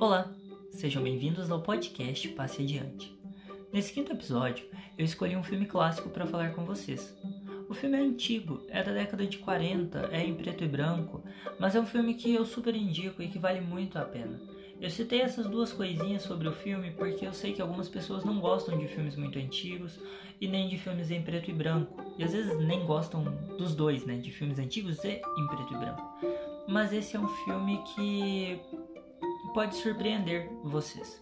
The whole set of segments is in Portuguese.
Olá, sejam bem-vindos ao podcast Passe Adiante. Nesse quinto episódio, eu escolhi um filme clássico para falar com vocês. O filme é antigo, é da década de 40, é em preto e branco, mas é um filme que eu super indico e que vale muito a pena. Eu citei essas duas coisinhas sobre o filme porque eu sei que algumas pessoas não gostam de filmes muito antigos e nem de filmes em preto e branco. E às vezes nem gostam dos dois, né? De filmes antigos e em preto e branco. Mas esse é um filme que pode surpreender vocês,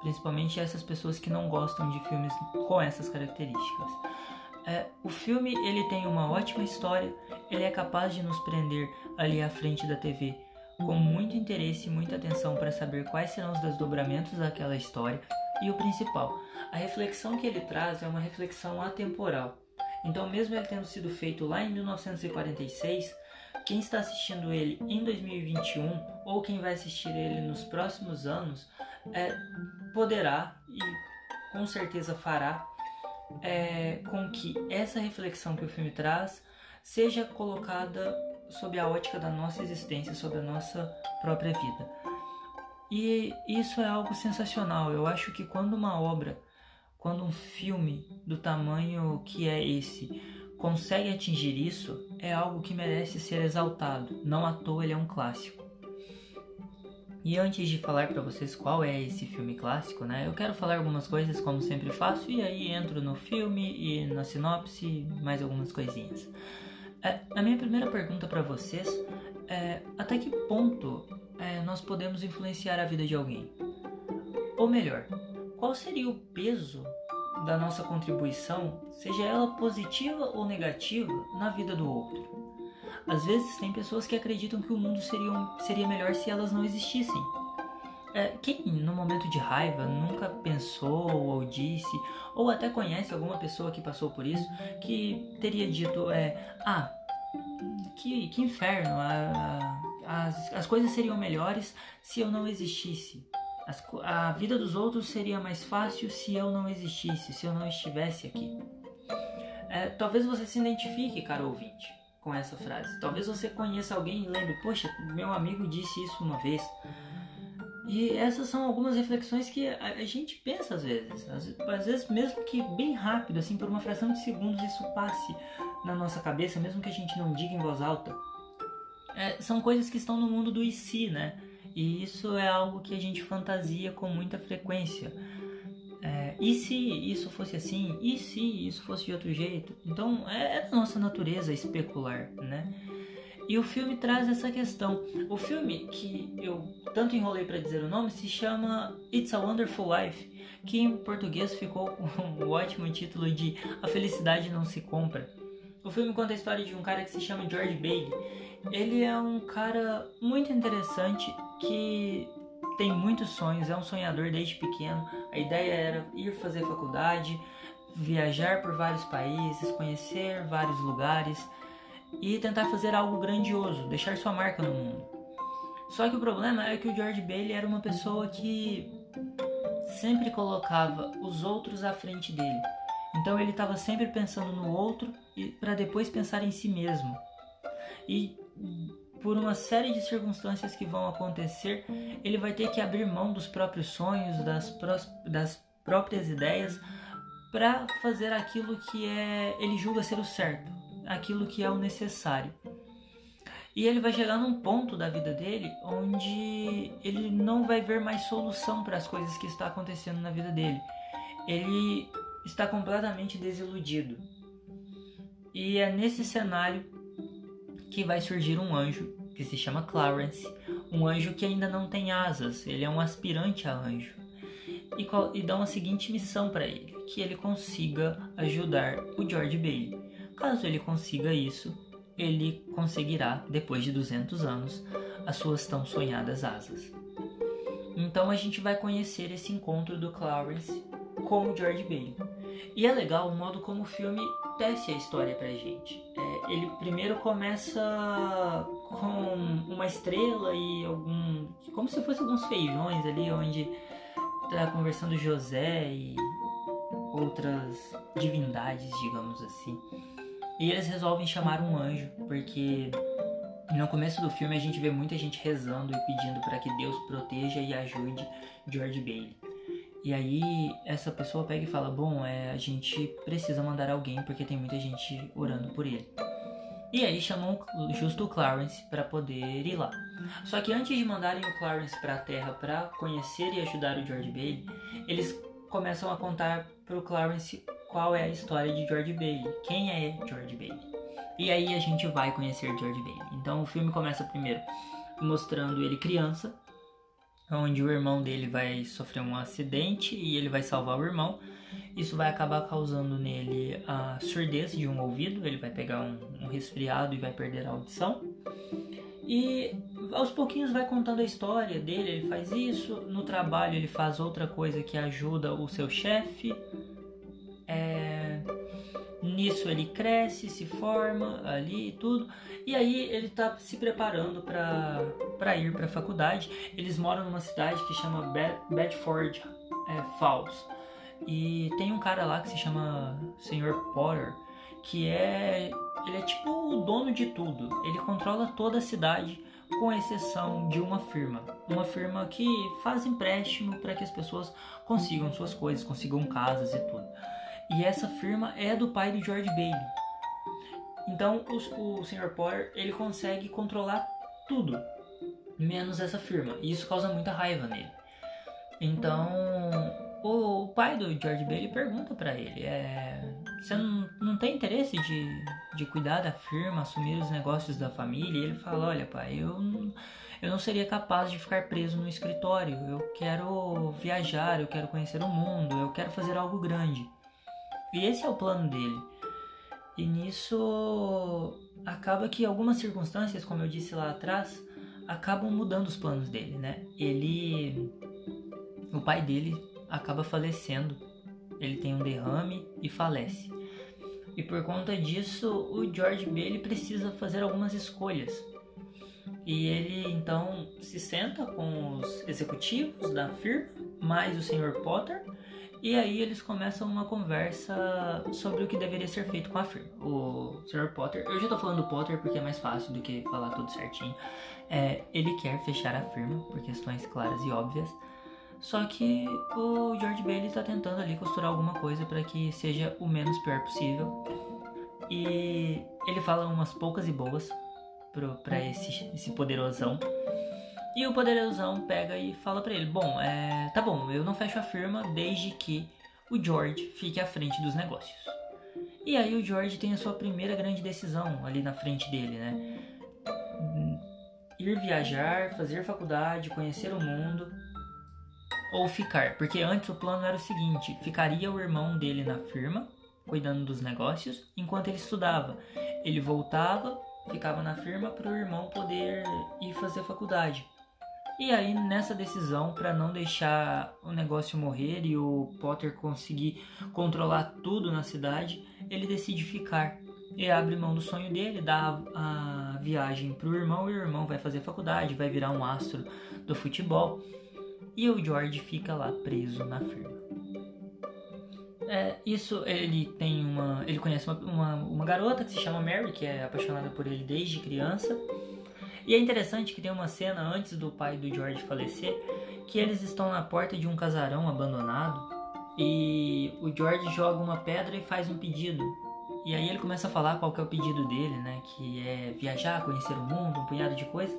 principalmente essas pessoas que não gostam de filmes com essas características. É, o filme ele tem uma ótima história, ele é capaz de nos prender ali à frente da TV com muito interesse e muita atenção para saber quais serão os desdobramentos daquela história e o principal, a reflexão que ele traz é uma reflexão atemporal. Então, mesmo ele tendo sido feito lá em 1946, quem está assistindo ele em 2021 ou quem vai assistir ele nos próximos anos é, poderá e com certeza fará é, com que essa reflexão que o filme traz seja colocada sob a ótica da nossa existência, sob a nossa própria vida. E isso é algo sensacional. Eu acho que quando uma obra, quando um filme do tamanho que é esse, consegue atingir isso, é algo que merece ser exaltado. Não à toa ele é um clássico. E antes de falar para vocês qual é esse filme clássico, né, eu quero falar algumas coisas como sempre faço e aí entro no filme e na sinopse, mais algumas coisinhas. É, a minha primeira pergunta para vocês é até que ponto é, nós podemos influenciar a vida de alguém? Ou melhor, qual seria o peso da nossa contribuição, seja ela positiva ou negativa, na vida do outro. Às vezes tem pessoas que acreditam que o mundo seria, seria melhor se elas não existissem. É, quem no momento de raiva nunca pensou ou disse, ou até conhece alguma pessoa que passou por isso, que teria dito: é, Ah, que, que inferno, a, a, as, as coisas seriam melhores se eu não existisse. As, a vida dos outros seria mais fácil se eu não existisse, se eu não estivesse aqui. É, talvez você se identifique, caro ouvinte, com essa frase. Talvez você conheça alguém e lembre, poxa, meu amigo disse isso uma vez. E essas são algumas reflexões que a, gente pensa às vezes. Às, vezes, mesmo que bem rápido, assim, por uma fração de segundos, isso passe na nossa cabeça, mesmo que a gente não diga em voz alta. É, são coisas que estão no mundo do e si, né? E isso é algo que a gente fantasia com muita frequência. É, e se isso fosse assim? E se isso fosse de outro jeito? Então é, é da nossa natureza especular, né? E o filme traz essa questão. O filme que eu tanto enrolei para dizer o nome se chama It's a Wonderful Life, que em português ficou com o ótimo título de A Felicidade Não Se Compra. O filme conta a história de um cara que se chama George Bailey. Ele é um cara muito interessante que tem muitos sonhos, é um sonhador desde pequeno. A ideia era ir fazer faculdade, viajar por vários países, conhecer vários lugares e tentar fazer algo grandioso, deixar sua marca no mundo. Só que o problema é que o George Bailey era uma pessoa que sempre colocava os outros à frente dele. Então ele estava sempre pensando no outro para depois pensar em si mesmo. E por uma série de circunstâncias que vão acontecer, ele vai ter que abrir mão dos próprios sonhos, das, das próprias ideias, para fazer aquilo que é ele julga ser o certo, aquilo que é o necessário. E ele vai chegar num ponto da vida dele onde ele não vai ver mais solução para as coisas que está acontecendo na vida dele. Ele está completamente desiludido. E é nesse cenário que vai surgir um anjo que se chama Clarence, um anjo que ainda não tem asas, ele é um aspirante a anjo. E, e dão a seguinte missão para ele: que ele consiga ajudar o George Bailey. Caso ele consiga isso, ele conseguirá, depois de 200 anos, as suas tão sonhadas asas. Então a gente vai conhecer esse encontro do Clarence com o George Bailey. E é legal o modo como o filme tece a história pra gente. Ele primeiro começa com uma estrela e algum. como se fosse alguns feijões ali, onde tá conversando José e outras divindades, digamos assim. E eles resolvem chamar um anjo, porque no começo do filme a gente vê muita gente rezando e pedindo para que Deus proteja e ajude George Bailey. E aí essa pessoa pega e fala: Bom, é, a gente precisa mandar alguém porque tem muita gente orando por ele. E aí chamam justo o Clarence para poder ir lá. Só que antes de mandarem o Clarence para a Terra para conhecer e ajudar o George Bailey, eles começam a contar para o Clarence qual é a história de George Bailey, quem é George Bailey. E aí a gente vai conhecer George Bailey. Então o filme começa primeiro mostrando ele criança, onde o irmão dele vai sofrer um acidente e ele vai salvar o irmão. Isso vai acabar causando nele a surdez de um ouvido, ele vai pegar um, um resfriado e vai perder a audição. E aos pouquinhos vai contando a história dele, ele faz isso, no trabalho ele faz outra coisa que ajuda o seu chefe. Nisso ele cresce, se forma ali e tudo. E aí ele está se preparando para ir para a faculdade. Eles moram numa cidade que chama Bedford é, Falls. E tem um cara lá que se chama Sr. Potter, que é ele é tipo o dono de tudo. Ele controla toda a cidade, com exceção de uma firma. Uma firma que faz empréstimo para que as pessoas consigam suas coisas, consigam casas e tudo. E essa firma é do pai do George Bailey. Então o, o Sr. Potter ele consegue controlar tudo, menos essa firma. E isso causa muita raiva nele. Então o, o pai do George Bailey pergunta para ele: é, Você não, não tem interesse de, de cuidar da firma, assumir os negócios da família? E ele fala: Olha, pai, eu eu não seria capaz de ficar preso no escritório. Eu quero viajar, eu quero conhecer o mundo, eu quero fazer algo grande. E esse é o plano dele. E nisso acaba que algumas circunstâncias, como eu disse lá atrás, acabam mudando os planos dele, né? Ele o pai dele acaba falecendo. Ele tem um derrame e falece. E por conta disso, o George Bailey precisa fazer algumas escolhas. E ele então se senta com os executivos da firma, mais o Sr. Potter, e aí eles começam uma conversa sobre o que deveria ser feito com a firma. O Sr. Potter, eu já tô falando do Potter porque é mais fácil do que falar tudo certinho. É, ele quer fechar a firma por questões claras e óbvias. Só que o George Bailey está tentando ali costurar alguma coisa para que seja o menos pior possível. E ele fala umas poucas e boas para esse, esse poderosão. E o poderosão pega e fala para ele: Bom, é, tá bom, eu não fecho a firma desde que o George fique à frente dos negócios. E aí o George tem a sua primeira grande decisão ali na frente dele, né? Ir viajar, fazer faculdade, conhecer o mundo ou ficar, porque antes o plano era o seguinte: ficaria o irmão dele na firma, cuidando dos negócios, enquanto ele estudava. Ele voltava, ficava na firma para o irmão poder ir fazer faculdade. E aí, nessa decisão, para não deixar o negócio morrer e o Potter conseguir controlar tudo na cidade, ele decide ficar e abre mão do sonho dele, dá a, viagem para o irmão e o irmão vai fazer faculdade, vai virar um astro do futebol e o George fica lá preso na firma. É, isso ele tem uma. Ele conhece uma, uma, uma garota que se chama Mary, que é apaixonada por ele desde criança. E é interessante que tem uma cena antes do pai do George falecer, que eles estão na porta de um casarão abandonado e o George joga uma pedra e faz um pedido. E aí ele começa a falar qual que é o pedido dele, né? Que é viajar, conhecer o mundo, um punhado de coisas.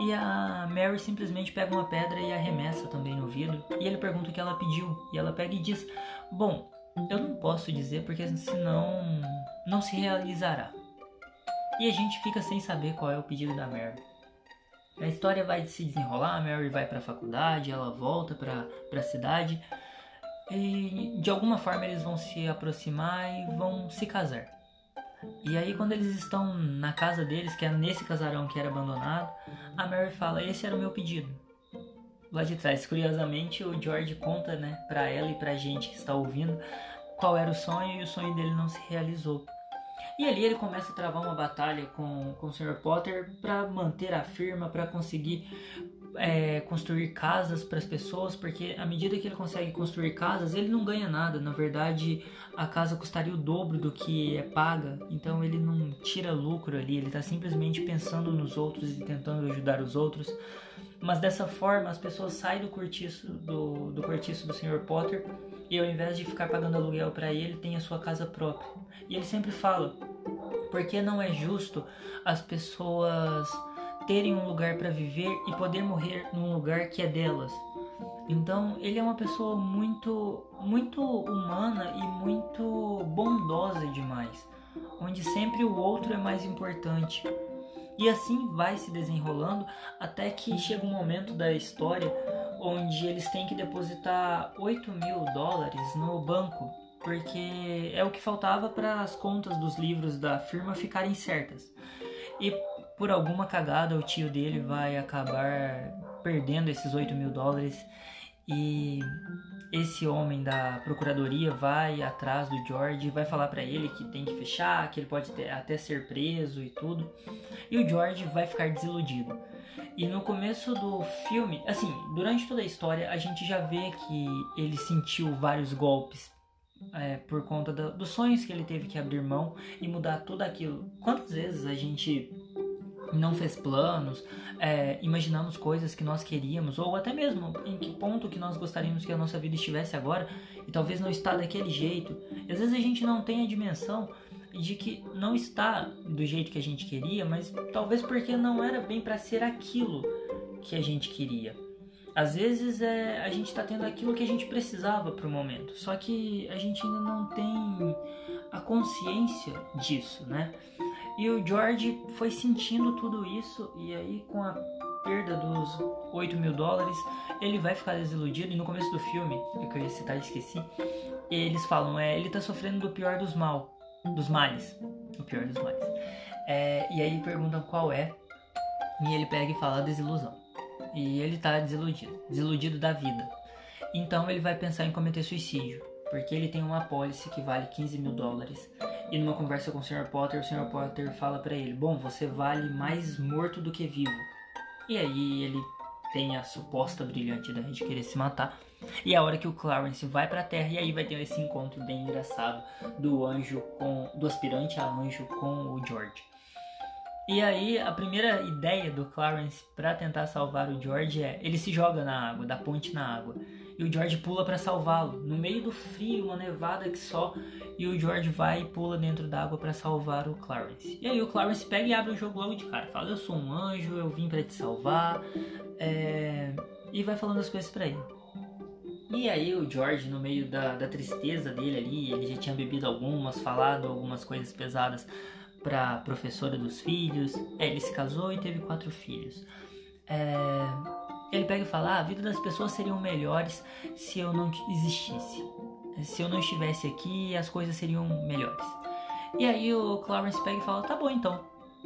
E a Mary simplesmente pega uma pedra e arremessa também no vidro. E ele pergunta o que ela pediu. E ela pega e diz: Bom, eu não posso dizer porque senão não se realizará. E a gente fica sem saber qual é o pedido da Mary. A história vai se desenrolar, a Mary vai para a faculdade, ela volta para a cidade e de alguma forma eles vão se aproximar e vão se casar. E aí quando eles estão na casa deles, que é nesse casarão que era abandonado, a Mary fala: "Esse era o meu pedido". Lá de trás, curiosamente, o George conta, né, para ela e pra gente que está ouvindo, qual era o sonho e o sonho dele não se realizou. E ali ele começa a travar uma batalha com, com o Sr. Potter para manter a firma, para conseguir é, construir casas para as pessoas, porque à medida que ele consegue construir casas, ele não ganha nada. Na verdade, a casa custaria o dobro do que é paga, então ele não tira lucro ali, ele está simplesmente pensando nos outros e tentando ajudar os outros. Mas dessa forma, as pessoas saem do cortiço do, do cortiço do Sr. Potter e ao invés de ficar pagando aluguel para ele, tem a sua casa própria. E ele sempre fala: porque não é justo as pessoas terem um lugar para viver e poder morrer num lugar que é delas. Então, ele é uma pessoa muito muito humana e muito bondosa demais, onde sempre o outro é mais importante. E assim vai se desenrolando até que chega um momento da história onde eles têm que depositar 8 mil dólares no banco, porque é o que faltava para as contas dos livros da firma ficarem certas. E por alguma cagada o tio dele vai acabar perdendo esses 8 mil dólares e esse homem da procuradoria vai atrás do George vai falar para ele que tem que fechar, que ele pode até ser preso e tudo. E o George vai ficar desiludido. E no começo do filme, assim, durante toda a história, a gente já vê que ele sentiu vários golpes é, por conta do, dos sonhos que ele teve que abrir mão e mudar tudo aquilo. Quantas vezes a gente não fez planos, é, imaginamos coisas que nós queríamos, ou até mesmo em que ponto que nós gostaríamos que a nossa vida estivesse agora, e talvez não está daquele jeito. E às vezes a gente não tem a dimensão de que não está do jeito que a gente queria, mas talvez porque não era bem para ser aquilo que a gente queria. Às vezes é, a gente está tendo aquilo que a gente precisava para o momento, só que a gente ainda não tem a consciência disso, né? E o George foi sentindo tudo isso, e aí com a perda dos 8 mil dólares, ele vai ficar desiludido. E no começo do filme, que eu ia citar esqueci, eles falam: é, ele tá sofrendo do pior dos mal, dos males. O pior dos males. É, e aí perguntam qual é, e ele pega e fala desilusão. E ele tá desiludido, desiludido da vida. Então ele vai pensar em cometer suicídio, porque ele tem uma apólice que vale 15 mil dólares e numa conversa com o Sr. Potter, o Sr. Potter fala para ele: Bom, você vale mais morto do que vivo. E aí ele tem a suposta brilhante ideia de querer se matar. E é a hora que o Clarence vai pra Terra e aí vai ter esse encontro bem engraçado do anjo com do aspirante a anjo com o George. E aí a primeira ideia do Clarence para tentar salvar o George é ele se joga na água, da ponte na água e o George pula para salvá-lo. No meio do frio, uma nevada que só, e o George vai e pula dentro d'água para salvar o Clarence. E aí o Clarence pega e abre o jogo logo de cara, fala: "Eu sou um anjo, eu vim para te salvar", é... e vai falando as coisas para ele. E aí o George, no meio da, da tristeza dele ali, ele já tinha bebido algumas, falado algumas coisas pesadas para professora dos filhos. É, ele se casou e teve quatro filhos. É, ele pega e fala: ah, a vida das pessoas seriam melhores se eu não existisse. Se eu não estivesse aqui, as coisas seriam melhores. E aí o Clarence pega e fala: tá bom então,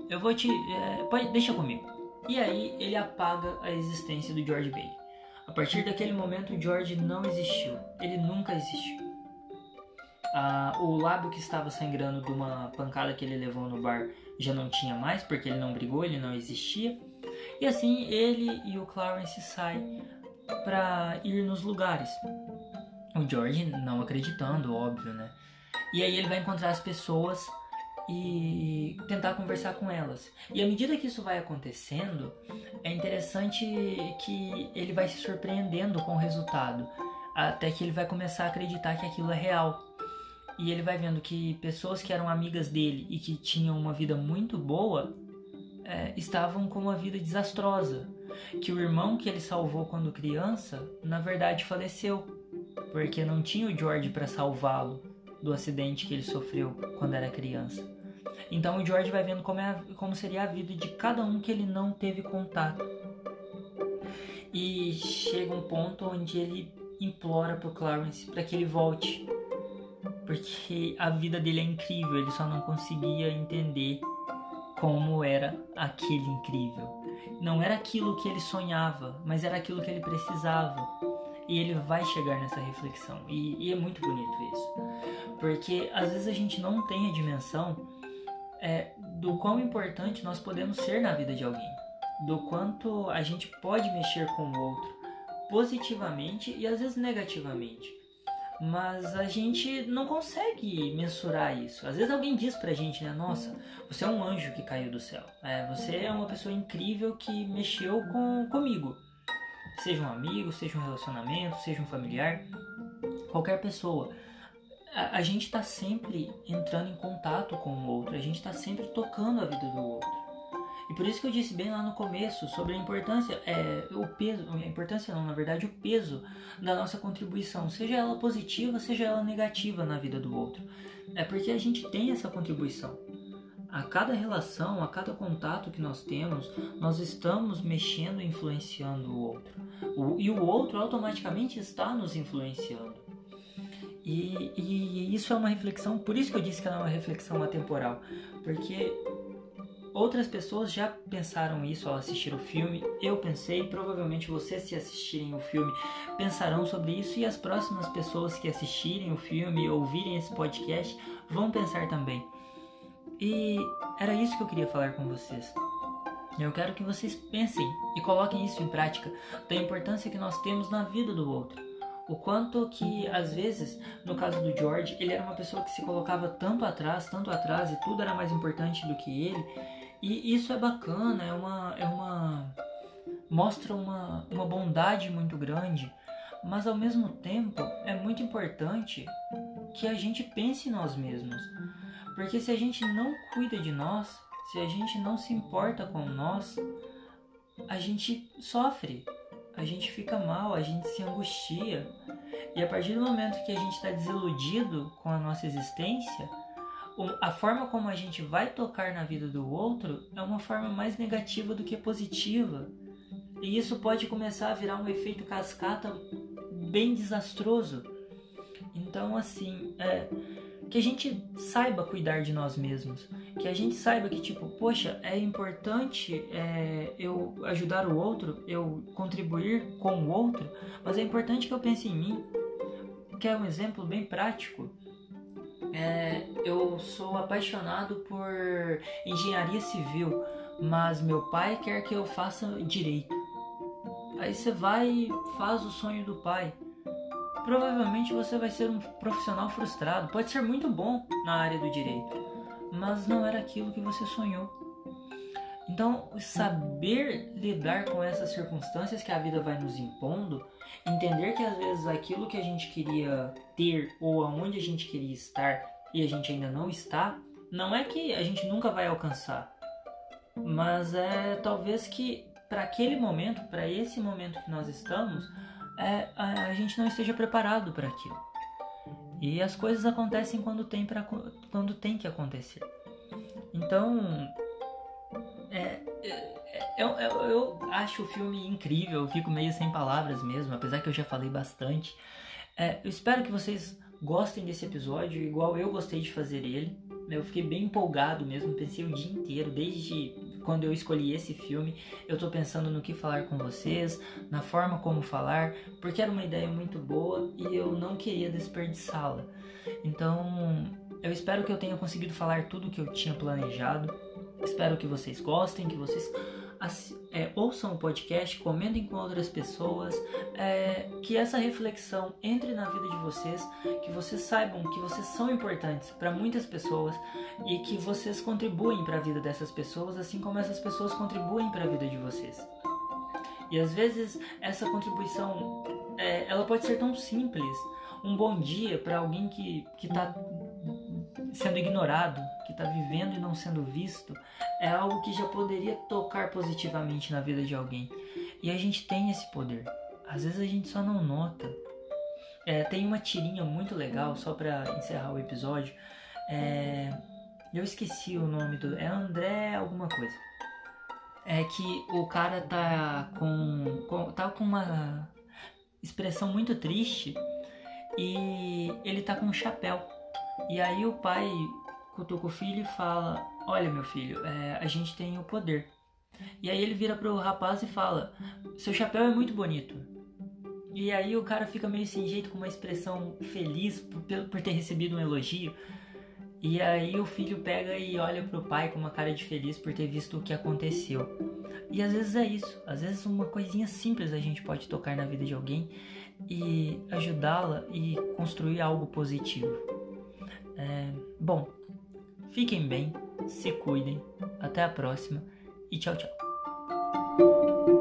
eu vou te. É, pode, deixa comigo. E aí ele apaga a existência do George Bailey. A partir daquele momento, George não existiu. Ele nunca existiu. Ah, o lábio que estava sangrando de uma pancada que ele levou no bar já não tinha mais, porque ele não brigou, ele não existia. E assim ele e o Clarence saem para ir nos lugares. O George não acreditando, óbvio, né? E aí ele vai encontrar as pessoas e tentar conversar com elas. E à medida que isso vai acontecendo, é interessante que ele vai se surpreendendo com o resultado, até que ele vai começar a acreditar que aquilo é real. E ele vai vendo que pessoas que eram amigas dele e que tinham uma vida muito boa é, estavam com uma vida desastrosa. Que o irmão que ele salvou quando criança, na verdade, faleceu, porque não tinha o George para salvá-lo do acidente que ele sofreu quando era criança. Então o George vai vendo como, é, como seria a vida de cada um que ele não teve contato. E chega um ponto onde ele implora pro Clarence para que ele volte. Porque a vida dele é incrível, ele só não conseguia entender como era aquele incrível. Não era aquilo que ele sonhava, mas era aquilo que ele precisava. E ele vai chegar nessa reflexão. E, e é muito bonito isso. Porque às vezes a gente não tem a dimensão é, do quão importante nós podemos ser na vida de alguém. do quanto a gente pode mexer com o outro positivamente e às vezes negativamente. Mas a gente não consegue mensurar isso. Às vezes alguém diz pra gente, né? Nossa, você é um anjo que caiu do céu. É, você é uma pessoa incrível que mexeu com, comigo. Seja um amigo, seja um relacionamento, seja um familiar, qualquer pessoa. A, gente está sempre entrando em contato com o outro, a gente está sempre tocando a vida do outro. E por isso que eu disse bem lá no começo sobre a importância, é, o peso, a importância não, na verdade, o peso da nossa contribuição, seja ela positiva, seja ela negativa na vida do outro. É porque a gente tem essa contribuição. A cada relação, a cada contato que nós temos, nós estamos mexendo e influenciando o outro. O, e o outro automaticamente está nos influenciando. E, e, isso é uma reflexão, por isso que eu disse que ela é uma reflexão atemporal, porque Outras pessoas já pensaram isso ao assistir o filme, eu pensei, provavelmente vocês, se assistirem o filme, pensarão sobre isso e as próximas pessoas que assistirem o filme ouvirem esse podcast vão pensar também. E era isso que eu queria falar com vocês. Eu quero que vocês pensem e coloquem isso em prática, da importância que nós temos na vida do outro. O quanto que, às vezes, no caso do George, ele era uma pessoa que se colocava tanto atrás, tanto atrás, e tudo era mais importante do que ele, e isso é bacana, é uma. É uma mostra uma, uma bondade muito grande, mas ao mesmo tempo é muito importante que a gente pense em nós mesmos. Porque se a gente não cuida de nós, se a gente não se importa com nós, a gente sofre, a gente fica mal, a gente se angustia. E a partir do momento que a gente está desiludido com a nossa existência, a forma como a gente vai tocar na vida do outro é uma forma mais negativa do que positiva. E isso pode começar a virar um efeito cascata bem desastroso. Então, assim, é, que a gente saiba cuidar de nós mesmos. Que a gente saiba que, tipo, poxa, é importante é, eu ajudar o outro, eu contribuir com o outro, mas é importante que eu pense em mim. Que é um exemplo bem prático é, eu sou apaixonado por engenharia civil, mas meu pai quer que eu faça direito. Aí você vai e faz o sonho do pai. Provavelmente você vai ser um profissional frustrado. Pode ser muito bom na área do direito, mas não era aquilo que você sonhou. Então, saber lidar com essas circunstâncias que a vida vai nos impondo, entender que às vezes aquilo que a gente queria ter ou aonde a gente queria estar e a gente ainda não está, não é que a gente nunca vai alcançar, mas é talvez que para aquele momento, para esse momento que nós estamos, é, a, a gente não esteja preparado para aquilo. E as coisas acontecem quando tem, pra, quando tem que acontecer. Então, é, é, eu, eu, eu, acho o filme incrível, eu fico meio sem palavras mesmo, apesar que eu já falei bastante. É, eu espero que vocês gostem desse episódio, igual eu gostei de fazer ele. Eu fiquei bem empolgado mesmo, pensei o dia inteiro, desde quando eu escolhi esse filme, eu tô pensando no que falar com vocês, na forma como falar, porque era uma ideia muito boa e eu não queria desperdiçá-la. Então, eu espero que eu tenha conseguido falar tudo o que eu tinha planejado. Espero que vocês gostem, que vocês é, ouçam o podcast, comentem com outras pessoas, é, que essa reflexão entre na vida de vocês, que vocês saibam que vocês são importantes para muitas pessoas e que vocês contribuem para a vida dessas pessoas, assim como essas pessoas contribuem para a vida de vocês. E às vezes essa contribuição, é, ela pode ser tão simples. Um bom dia para alguém que está sendo ignorado, está vivendo e não sendo visto, é algo que já poderia tocar positivamente na vida de alguém. E a gente tem esse poder. Às vezes a gente só não nota. É, tem uma tirinha muito legal, só para encerrar o episódio. É, eu esqueci o nome do. É André alguma coisa. É que o cara tá com, com tá com uma expressão muito triste e ele tá com um chapéu. E aí o pai cutuca o filho e fala: Olha, meu filho, é, a gente tem o poder. E aí ele vira pro rapaz e fala: Seu chapéu é muito bonito. E aí o cara fica meio sem jeito, com uma expressão feliz por, por ter recebido um elogio. E aí o filho pega e olha pro pai com uma cara de feliz por ter visto o que aconteceu. E às vezes é isso, às vezes uma coisinha simples a gente pode tocar na vida de alguém e ajudá-la e construir algo positivo. É, bom, Fiquem bem, se cuidem, até a próxima e tchau, tchau.